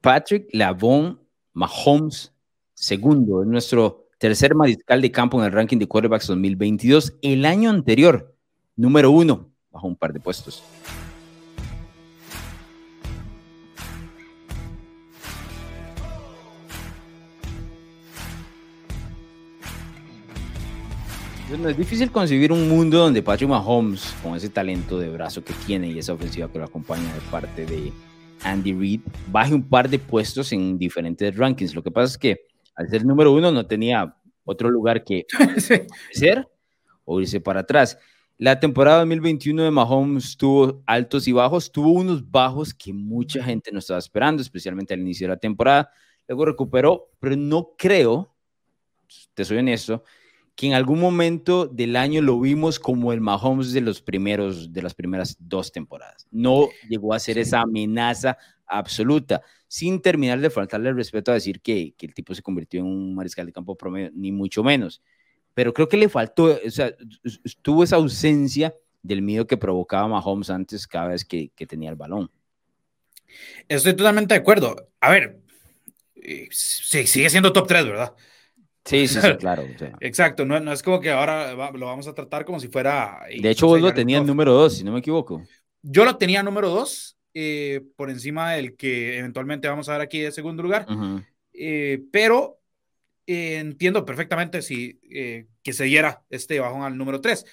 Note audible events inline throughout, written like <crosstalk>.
Patrick Lavon Mahomes, segundo, es nuestro tercer mariscal de campo en el ranking de quarterbacks 2022. El año anterior, número uno, bajo un par de puestos. No es difícil concebir un mundo donde Patrick Mahomes, con ese talento de brazo que tiene y esa ofensiva que lo acompaña de parte de Andy Reid, baje un par de puestos en diferentes rankings. Lo que pasa es que al ser número uno no tenía otro lugar que <laughs> ser o irse para atrás. La temporada 2021 de Mahomes tuvo altos y bajos, tuvo unos bajos que mucha gente no estaba esperando, especialmente al inicio de la temporada. Luego recuperó, pero no creo, te soy honesto, que en algún momento del año lo vimos como el Mahomes de los primeros de las primeras dos temporadas. No llegó a ser esa amenaza absoluta, sin terminar de faltarle el respeto a decir que, que, el tipo se convirtió en un mariscal de campo promedio, ni mucho menos. Pero creo que le faltó, o sea, tuvo esa ausencia del miedo que provocaba Mahomes antes cada vez que, que tenía el balón. Estoy totalmente de acuerdo. A ver, eh, sí, sigue siendo top 3, ¿verdad? Sí, sí, claro. <laughs> Exacto, no, no, es como que ahora lo vamos a tratar como si fuera... De hecho, vos lo tenías número dos, si no me equivoco. Yo lo tenía número dos, eh, por encima del que eventualmente vamos a ver aquí de segundo lugar, eh, pero eh, entiendo perfectamente si que se diera este bajón al número tres.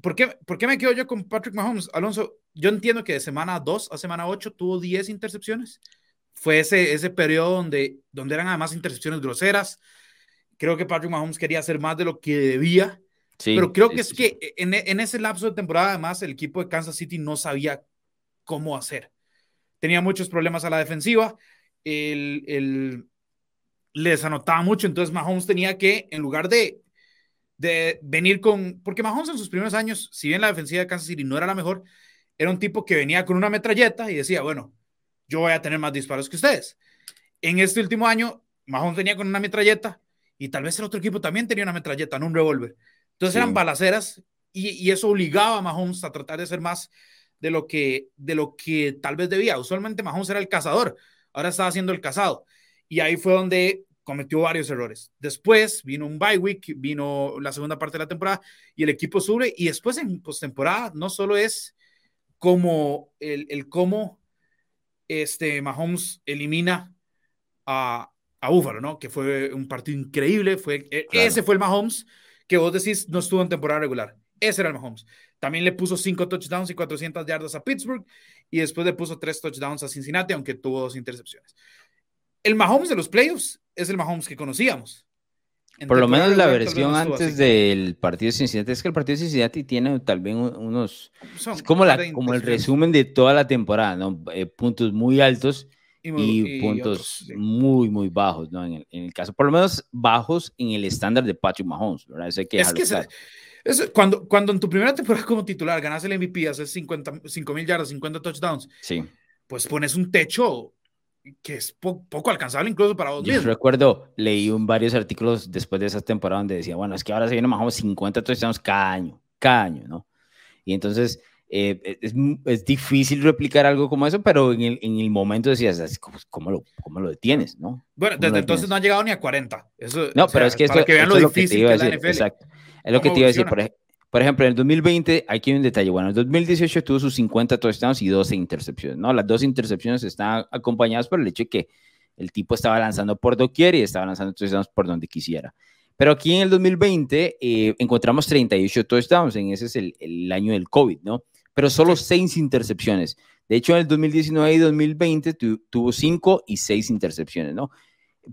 ¿Por qué, ¿Por qué me quedo yo con Patrick Mahomes? Alonso, yo entiendo que de semana 2 a semana 8 tuvo 10 intercepciones. Fue ese, ese periodo donde, donde eran además intercepciones groseras, Creo que Patrick Mahomes quería hacer más de lo que debía. pero creo que es que en, en, ese lapso de temporada, además, el equipo de Kansas City no sabía cómo hacer. Tenía muchos problemas a la defensiva. El, el, les anotaba mucho. Entonces, Mahomes tenía que, en lugar de, de venir con. Porque Mahomes en sus primeros años, si bien la defensiva de Kansas City no era la mejor, era un tipo que venía con una metralleta y decía, bueno, yo voy a tener más disparos que ustedes. En este último año, Mahomes venía con una metralleta y tal vez el otro equipo también tenía una metralleta, no un revólver. Entonces eran balaceras y, y, eso obligaba a Mahomes a tratar de ser más de lo que, de lo que tal vez debía. Usualmente Mahomes era el cazador, ahora estaba haciendo el cazado. Y ahí fue donde cometió varios errores. Después vino un bye week, vino la segunda parte de la temporada y el equipo sube. Y después en postemporada no solo es como el, el cómo este Mahomes elimina a, a Búfalo, ¿no? Que fue un partido increíble. Fue, e, Ese fue el Mahomes que vos decís no estuvo en temporada regular. Ese era el Mahomes. También le puso cinco touchdowns y 400 yardas a Pittsburgh y después le puso tres touchdowns a Cincinnati, aunque tuvo dos intercepciones. El Mahomes de los playoffs es el Mahomes que conocíamos. Por lo menos la versión antes del partido de Cincinnati es que el partido de Cincinnati tiene tal vez unos es como la como el resumen de toda la temporada, ¿no? Eh, puntos muy altos y, puntos muy, muy bajos, ¿no? En el, caso, por lo menos bajos en el estándar de Patrick Mahomes, ¿verdad? es que es, cuando, cuando en tu primera temporada como titular ganas el MVP, haces 50 mil yardas, 50 touchdowns, sí. pues pones un techo que es poco alcanzable incluso para vos Yo recuerdo, leí un, varios artículos después de esa temporada donde decía, bueno, es que ahora se viene Mahomes 50 touchdowns cada año, cada año, ¿no? Y entonces eh, e, es, es, difícil replicar algo como eso, pero en el, en el momento decías, ¿cómo, lo, ¿cómo, lo, detienes? ¿no? Bueno, desde entonces no ha llegado ni a 40. Eso, no, pero es que esto, que vean lo difícil que, es la NFL. Exacto. Es lo que te iba a decir. Por, por, ejemplo, en el 2020, aquí hay un detalle. Bueno, en el 2018 tuvo sus 50 touchdowns y 12 intercepciones. ¿no? Las dos intercepciones están acompañadas por el hecho de que el tipo estaba lanzando por doquier y estaba lanzando touchdowns por donde quisiera. Pero aquí en el 2020 eh, encontramos 38 touchdowns, en ese es el, el año del COVID, ¿no? Pero solo seis intercepciones. De hecho, en el 2019 y 2020 tuvo cinco y seis intercepciones, ¿no?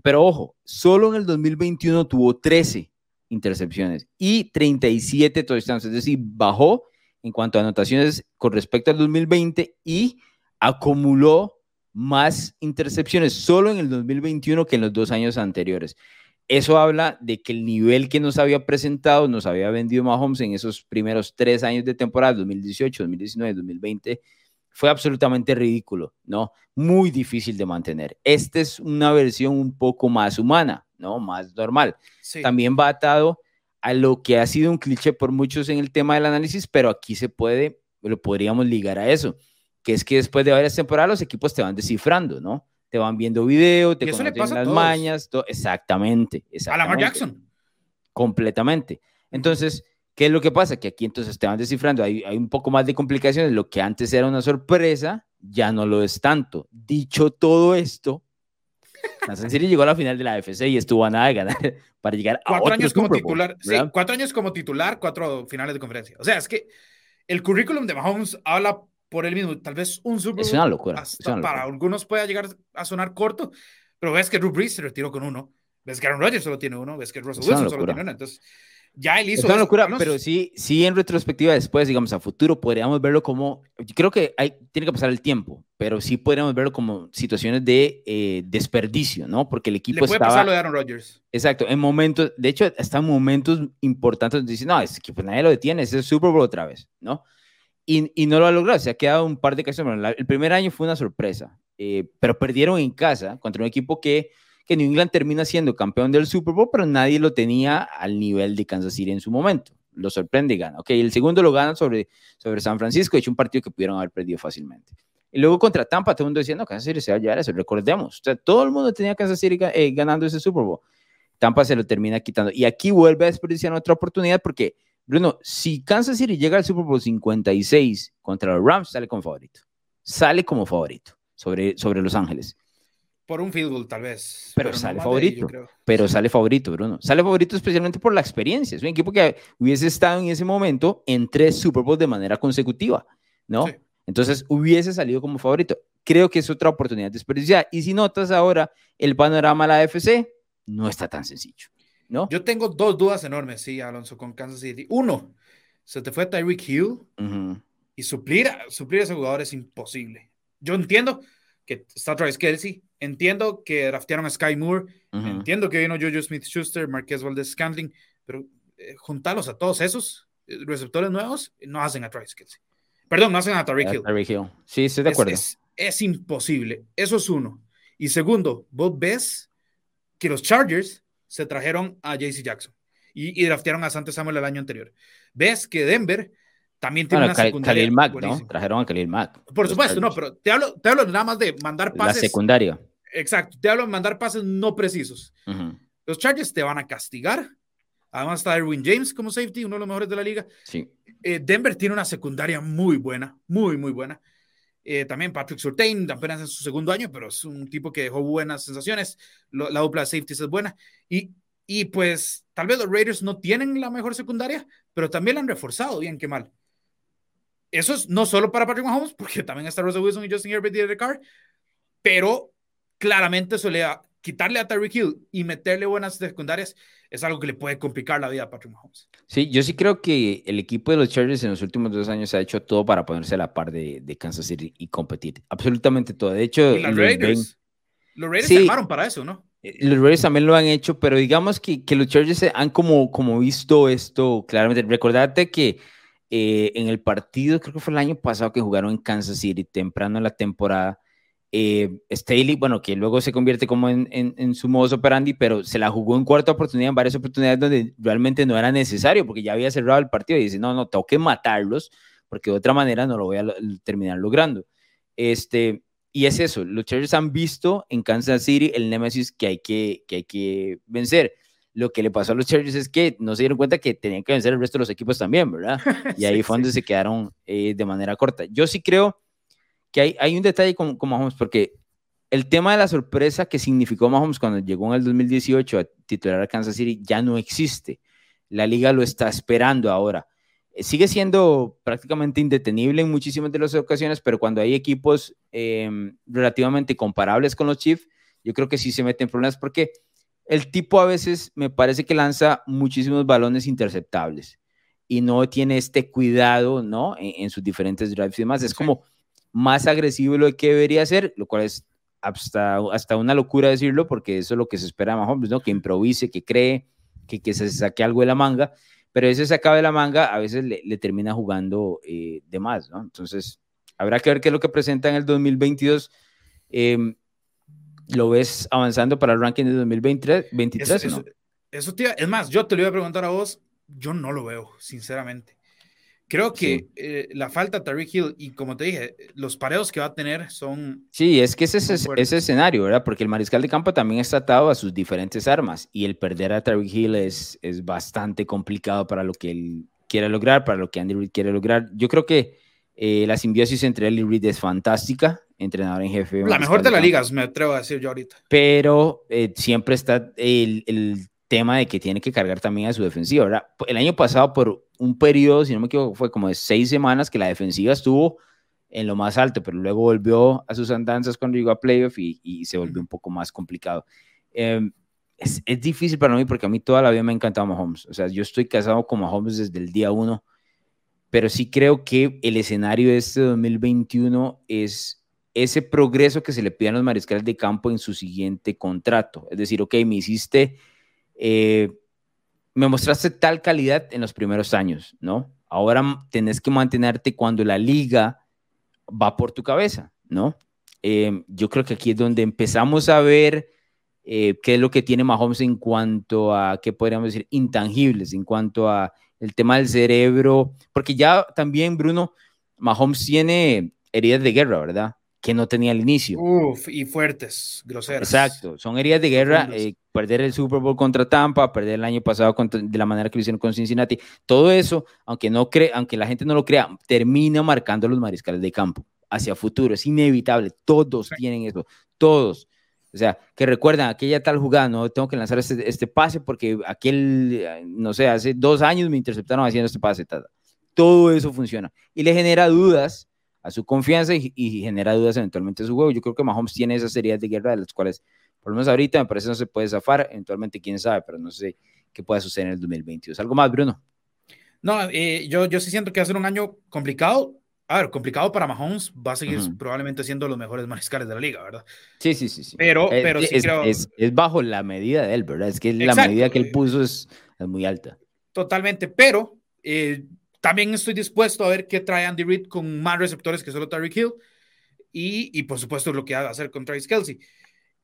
Pero ojo, solo en el 2021 tuvo 13 intercepciones y 37 touchdowns, es decir, bajó en cuanto a anotaciones con respecto al 2020 y acumuló más intercepciones solo en el 2021 que en los dos años anteriores. Eso habla de que el nivel que nos había presentado, nos había vendido Mahomes en esos primeros tres años de temporada, 2018, 2019, 2020, fue absolutamente ridículo, ¿no? Muy difícil de mantener. Esta es una versión un poco más humana, ¿no? Más normal. También va atado a lo que ha sido un cliché por muchos en el tema del análisis, pero aquí se puede, lo podríamos ligar a eso, que es que después de varias temporadas los equipos te van descifrando, ¿no? Te van viendo video, te conocen las mañas, exactamente, exactamente. A Lamar Jackson. Completamente. Entonces, ¿qué es lo que pasa? Que aquí entonces te van descifrando, hay, hay un poco más de complicaciones, lo que antes era una sorpresa, ya no lo es tanto. Dicho todo esto, Kansas City llegó a la final de la AFC y estuvo a nada de ganar <laughs> para llegar a cuatro años como titular, sí, cuatro años como titular, cuatro finales de conferencia. O sea, es que el currículum de Mahomes habla por él mismo. Tal vez un Super Es una locura. Para algunos pueda llegar a sonar corto, pero ves que Drew Brees se retiró con uno. Ves que Aaron Rodgers solo tiene uno. Ves que Russell Wilson solo tiene uno. Entonces, ya él hizo. Es una locura, pero sí, sí, en retrospectiva, después, digamos, a futuro, podríamos verlo como. Creo que hay, tiene que pasar el tiempo, pero sí podríamos verlo como situaciones de eh, desperdicio, ¿no? Porque el equipo. Le puede pasar lo de Aaron Rodgers. Exacto, en momentos, de hecho, hasta en momentos importantes, dicen, no, es que pues nadie lo detiene, es el Super Bowl otra vez, ¿no? Y, no lo ha logrado, se ha quedado un par de casos. el primer año fue una sorpresa, eh, pero perdieron en casa contra un equipo que que New England termina siendo campeón del Super Bowl, pero nadie lo tenía al nivel de Kansas City en su momento. Lo sorprende y gana. Ok, el segundo lo gana sobre, sobre San Francisco, hecho un partido que pudieron haber perdido fácilmente. Y luego contra Tampa, todo el mundo diciendo, Kansas City se va a llevar eso, recordemos. O sea, todo el mundo tenía Kansas City eh, ganando ese Super Bowl. Tampa se lo termina quitando. Y aquí vuelve a desperdiciar otra oportunidad porque, Bruno, si Kansas City llega al Super Bowl 56 contra los Rams, sale como favorito. Sale como favorito sobre, sobre Los Ángeles. Por un field goal, tal vez. Pero, sale favorito. pero sale favorito, Bruno. Sale favorito especialmente por la experiencia. Es un equipo que hubiese estado en ese momento en tres Super Bowls de manera consecutiva, ¿no? Entonces hubiese salido como favorito. Creo que es otra oportunidad de desperdiciar. Y si notas ahora el panorama de la AFC, no está tan sencillo, ¿no? Yo tengo dos dudas enormes, sí, Alonso, con Kansas City. Uno, se te fue Tyreek Hill y suplir, suplir a ese jugador es imposible. Yo entiendo que está Travis Kelsey, Entiendo que draftearon a Sky Moore, entiendo que vino Jojo Smith Schuster, Marquez Valdez Scantling, pero eh, juntarlos a todos esos eh, receptores nuevos no hacen a Travis Kelsey. Perdón, no hacen a Tariq Hill. Sí, estoy de acuerdo. Es, imposible. Eso es uno. Y segundo, vos ves que los Chargers se trajeron a JC Jackson y, y draftearon a Sante Samuel el año anterior. Ves que Denver también tiene una secundaria. Khalil Mack, ¿no? Trajeron a Khalil Mack. Por supuesto, no, pero te hablo, te hablo nada más de mandar pases. La secundaria. Exacto, te hablo de mandar pases no precisos. Los Chargers te van a castigar. Además está Erwin James como safety, uno de los mejores de la liga. Sí. Eh, Denver tiene una secundaria muy buena, muy, muy buena. Eh, también Patrick Surtain, apenas en su segundo año, pero es un tipo que dejó buenas sensaciones. la dupla de safeties es buena. Y, y pues tal vez los Raiders no tienen la mejor secundaria, pero también la han reforzado, bien que mal. Eso es no solo para Patrick Mahomes, <laughs> porque también está Russell Wilson y Justin Herbert y Derek Carr, pero claramente eso quitarle a Tyreek Hill y meterle buenas secundarias es algo que le puede complicar la vida a Patrick Mahomes. Sí, yo sí creo que el equipo de los Chargers en los últimos dos años ha hecho todo para ponerse a la par de, de Kansas City y competir. Absolutamente todo. De hecho, los Raiders, los Raiders se armaron para eso, ¿no? Eh, los Raiders también lo han hecho, pero digamos que, que los Chargers han como, como visto esto claramente. Recordate que eh, en el partido, creo que fue el año pasado que jugaron en Kansas City, temprano en la temporada, eh, Staley, bueno, que luego se convierte como en, en, su modus operandi, pero se la jugó en cuarta oportunidad, en varias oportunidades donde realmente no era necesario, porque ya había cerrado el partido y dice, no, no, tengo que matarlos, porque de otra manera no lo voy a terminar logrando. Este, y es eso, los Chargers han visto en Kansas City el némesis que hay que, que hay que vencer. Lo que le pasó a los Chargers es que no se dieron cuenta que tenían que vencer el resto de los equipos también, ¿verdad? <laughs> Y ahí fue donde se quedaron eh, de manera corta. Yo sí creo que hay, hay un detalle con, con, Mahomes, porque el tema de la sorpresa que significó Mahomes cuando llegó en el 2018 a titular a Kansas City ya no existe. La liga lo está esperando ahora. Eh, sigue siendo prácticamente indetenible en muchísimas de las ocasiones, pero cuando hay equipos em, relativamente comparables con los Chiefs, yo creo que sí se meten problemas porque el tipo a veces me parece que lanza muchísimos balones interceptables y no tiene este cuidado, ¿no? En, sus diferentes drives y demás. Es como más agresivo de lo que debería ser, lo cual es hasta, hasta una locura decirlo, porque eso es lo que se espera de Mahomes, ¿no? Que improvise, que cree, que, que se saque algo de la manga, pero ese sacado de la manga a veces le, le termina jugando eh, de más, ¿no? Entonces, habrá que ver qué es lo que presenta en el 2022. Em, ¿Lo ves avanzando para el ranking de 2023? 23, eso, es más, yo te lo iba a preguntar a vos, yo no lo veo, sinceramente. Creo que eh, la falta de Tariq Hill y como te dije, los pareos que va a tener son... Sí, es que ese es ese escenario, ¿verdad? Porque el mariscal de campo también está atado a sus diferentes armas y el perder a Tariq Hill es, es bastante complicado para lo que él quiere lograr, para lo que Andy Reid quiere lograr. Yo creo que eh, la simbiosis entre él y Reid es fantástica, entrenador en jefe. La mejor de, la liga, me atrevo a decir yo ahorita. Pero eh, siempre está el, el tema de que tiene que cargar también a su defensiva, ¿verdad? El año pasado, por un periodo, si no me equivoco, fue como de seis semanas que la defensiva estuvo en lo más alto, pero luego volvió a sus andanzas cuando llegó a playoff y, se volvió un poco más complicado. Em, es, es, difícil para mí porque a mí toda la vida me ha encantado Mahomes. O sea, yo estoy casado con Mahomes desde el día uno, pero sí creo que el escenario de este 2021 es ese progreso que se le pide a los mariscales de campo en su siguiente contrato. Es decir, ok, me hiciste eh, me mostraste tal calidad en los primeros años, ¿no? Ahora tenés que mantenerte cuando la liga va por tu cabeza, ¿no? Eh, yo creo que aquí es donde empezamos a ver eh, qué es lo que tiene Mahomes en cuanto a, ¿qué podríamos decir? Intangibles, en cuanto a el tema del cerebro, porque ya también, Bruno, Mahomes tiene heridas de guerra, ¿verdad? que no tenía al inicio. Uf, y fuertes, groseras. Exacto, son heridas de guerra. Eh, perder el Super Bowl contra Tampa, perder el año pasado de la manera que lo hicieron con Cincinnati. Todo eso, aunque, no cree, aunque la gente no lo crea, termina marcando los mariscales de campo hacia futuro. Es inevitable. Todos tienen eso. Todos. O sea, que recuerdan aquella tal jugada, no tengo que lanzar este, este pase porque aquel, no sé, hace dos años me interceptaron haciendo este pase. Todo eso funciona. Y le genera dudas a su confianza y, genera dudas eventualmente a su juego. Yo creo que Mahomes tiene esas series de guerra de las cuales, por lo menos ahorita, me parece no se puede zafar. Eventualmente, quién sabe, pero no sé qué pueda suceder en el 2022. ¿Algo más, Bruno? No, eh, yo, yo sí siento que va a ser un año complicado. A ver, complicado para Mahomes, va a seguir probablemente siendo los mejores mariscales de la liga, ¿verdad? Sí, sí, sí. sí. Pero, eh, pero sí es, creo... es, es, bajo la medida de él, ¿verdad? Es que la medida que él puso es, es muy alta. Totalmente, pero eh, también estoy dispuesto a ver qué trae Andy Reid con más receptores que solo Tyreek Hill y, y, por supuesto lo que va a hacer con Travis Kelsey.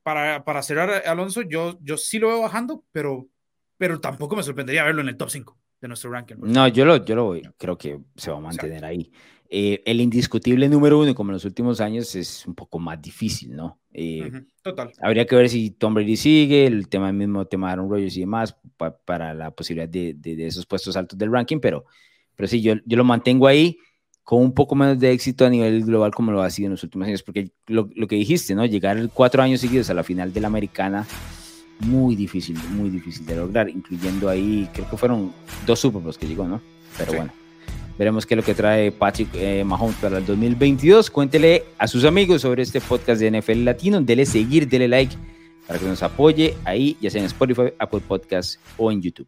Para, para cerrar, Alonso, yo, yo sí lo veo bajando, pero, pero tampoco me sorprendería verlo en el top 5 de nuestro ranking. No, yo lo, yo lo voy, creo que se va a mantener ahí. Eh, el indiscutible número uno, como en los últimos años, es un poco más difícil, ¿no? Eh, Total. Habría que ver si Tom Brady sigue, el tema mismo tema de Aaron Rodgers y demás, para la posibilidad de, de, de, esos puestos altos del ranking, pero pero sí, yo, yo lo mantengo ahí con un poco menos de éxito a nivel global como lo ha sido en los últimos años, porque lo, lo que dijiste, ¿no? Llegar cuatro años seguidos a la final de la americana, muy difícil, muy difícil de lograr, incluyendo ahí, creo que fueron dos Super Bowls que llegó, ¿no? Pero bueno, veremos qué es lo que trae Patrick eh, Mahomes para el 2022. Cuéntele a sus amigos sobre este podcast de NFL Latino, dele seguir, dele like para que nos apoye ahí, ya sea en Spotify, Apple Podcasts o en YouTube.